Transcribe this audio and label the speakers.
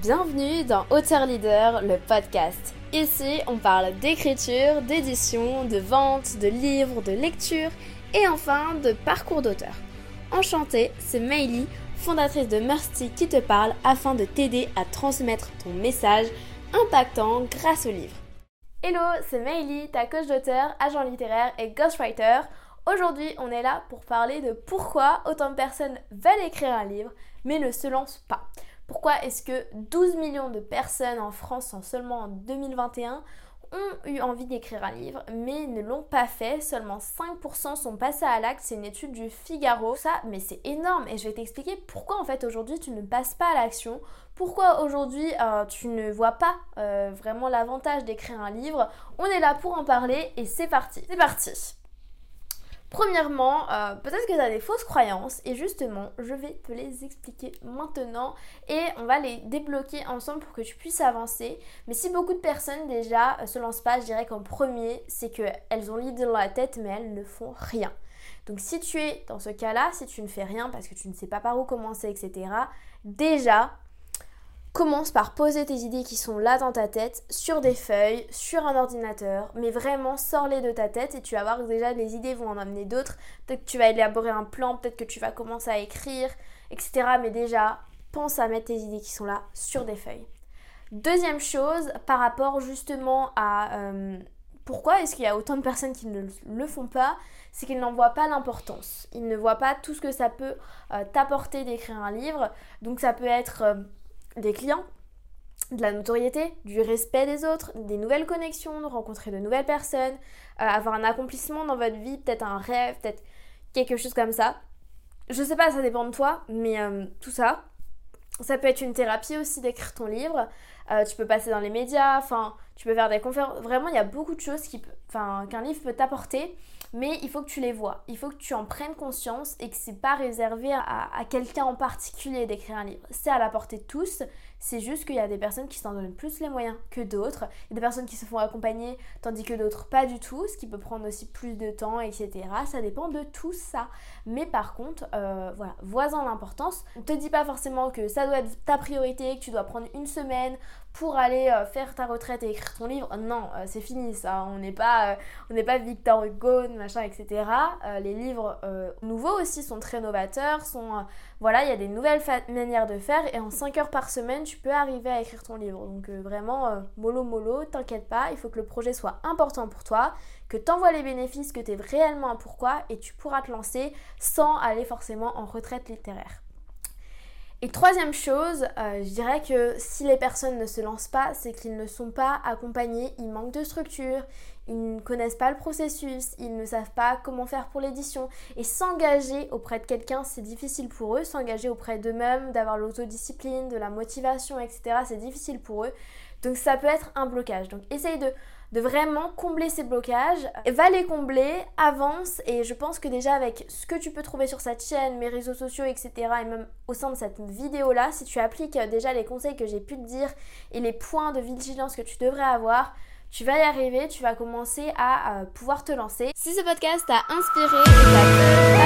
Speaker 1: Bienvenue dans Auteur Leader, le podcast. Ici, on parle d'écriture, d'édition, de vente, de livres, de lecture et enfin de parcours d'auteur. Enchantée, c'est Meili, fondatrice de Mercy qui te parle afin de t'aider à transmettre ton message impactant grâce au livre. Hello, c'est Meili, ta coach d'auteur, agent littéraire et ghostwriter. Aujourd'hui, on est là pour parler de pourquoi autant de personnes veulent écrire un livre mais ne se lancent pas. Pourquoi est-ce que 12 millions de personnes en France en seulement en 2021 ont eu envie d'écrire un livre, mais ne l'ont pas fait? Seulement 5% sont passés à l'acte. C'est une étude du Figaro. Ça, mais c'est énorme. Et je vais t'expliquer pourquoi en fait aujourd'hui tu ne passes pas à l'action. Pourquoi aujourd'hui euh, tu ne vois pas euh, vraiment l'avantage d'écrire un livre? On est là pour en parler et c'est parti. C'est parti. Premièrement, euh, peut-être que tu as des fausses croyances et justement, je vais te les expliquer maintenant et on va les débloquer ensemble pour que tu puisses avancer. Mais si beaucoup de personnes déjà euh, se lancent pas, je dirais qu'en premier, c'est qu'elles ont l'idée dans la tête mais elles ne font rien. Donc si tu es dans ce cas-là, si tu ne fais rien parce que tu ne sais pas par où commencer, etc., déjà, Commence par poser tes idées qui sont là dans ta tête, sur des feuilles, sur un ordinateur, mais vraiment sors-les de ta tête et tu vas voir que déjà les idées vont en amener d'autres. Peut-être que tu vas élaborer un plan, peut-être que tu vas commencer à écrire, etc. Mais déjà, pense à mettre tes idées qui sont là sur des feuilles. Deuxième chose, par rapport justement à euh, pourquoi est-ce qu'il y a autant de personnes qui ne le font pas, c'est qu'ils n'en voient pas l'importance. Ils ne voient pas tout ce que ça peut euh, t'apporter d'écrire un livre. Donc ça peut être... Euh, des clients, de la notoriété, du respect des autres, des nouvelles connexions, de rencontrer de nouvelles personnes, euh, avoir un accomplissement dans votre vie, peut-être un rêve, peut-être quelque chose comme ça. Je sais pas, ça dépend de toi, mais euh, tout ça. Ça peut être une thérapie aussi d'écrire ton livre. Euh, tu peux passer dans les médias, enfin, tu peux faire des conférences. Vraiment, il y a beaucoup de choses qu'un livre peut t'apporter mais il faut que tu les vois, il faut que tu en prennes conscience et que c'est pas réservé à, quelqu'un en particulier d'écrire un livre. C'est à la portée de tous, c'est juste qu'il y a des personnes qui s'en donnent plus les moyens que d'autres, il y a des personnes qui se font accompagner tandis que d'autres pas du tout, ce qui peut prendre aussi plus de temps, etc. Ça dépend de tout ça. Mais par contre, euh, voilà, vois-en l'importance. On te dit pas forcément que ça doit être ta priorité, que tu dois prendre une semaine pour aller euh, faire ta retraite et écrire ton livre. Non, euh, c'est fini ça. On n'est pas, pas Victor Hugo, machin, etc. les livres nouveaux aussi sont très novateurs, sont voilà, il y a des nouvelles manières de faire et en 5 heures par semaine, tu peux arriver à écrire ton livre. Donc euh, vraiment, euh, mollo mollo, t'inquiète pas, il faut que le projet soit important pour toi, que tu envoies les bénéfices, que tu es réellement un pourquoi et tu pourras te lancer sans aller forcément en retraite littéraire. Et troisième chose, euh, je dirais que si les personnes ne se lancent pas, c'est qu'ils ne sont pas accompagnés, ils manquent de structure, ils ne connaissent pas le processus, ils ne savent pas comment faire pour l'édition. Et s'engager auprès de quelqu'un, c'est difficile pour eux. S'engager auprès d'eux-mêmes, d'avoir l'autodiscipline, de la motivation, etc., c'est difficile pour eux. Donc ça peut être un blocage. Donc essaye de de vraiment combler ces blocages. Va les combler, avance et je pense que déjà avec ce que tu peux trouver sur cette chaîne, mes réseaux sociaux, etc. et même au sein de cette vidéo là, si tu appliques déjà les conseils que j'ai pu te dire et les points de vigilance que tu devrais avoir, tu vas y arriver, tu vas commencer à euh, pouvoir te lancer. Si ce podcast t'a inspiré, un